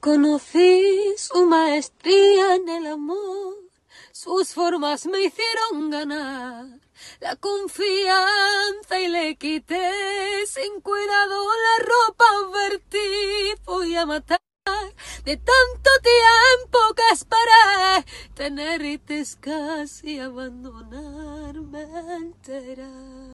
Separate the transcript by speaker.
Speaker 1: Conocí su maestría en el amor, sus formas me hicieron ganar. La confianza y le quité sin cuidado la ropa, vertí, fui a matar. De tanto tiempo que esperé. Tener y casi abandonarme entera.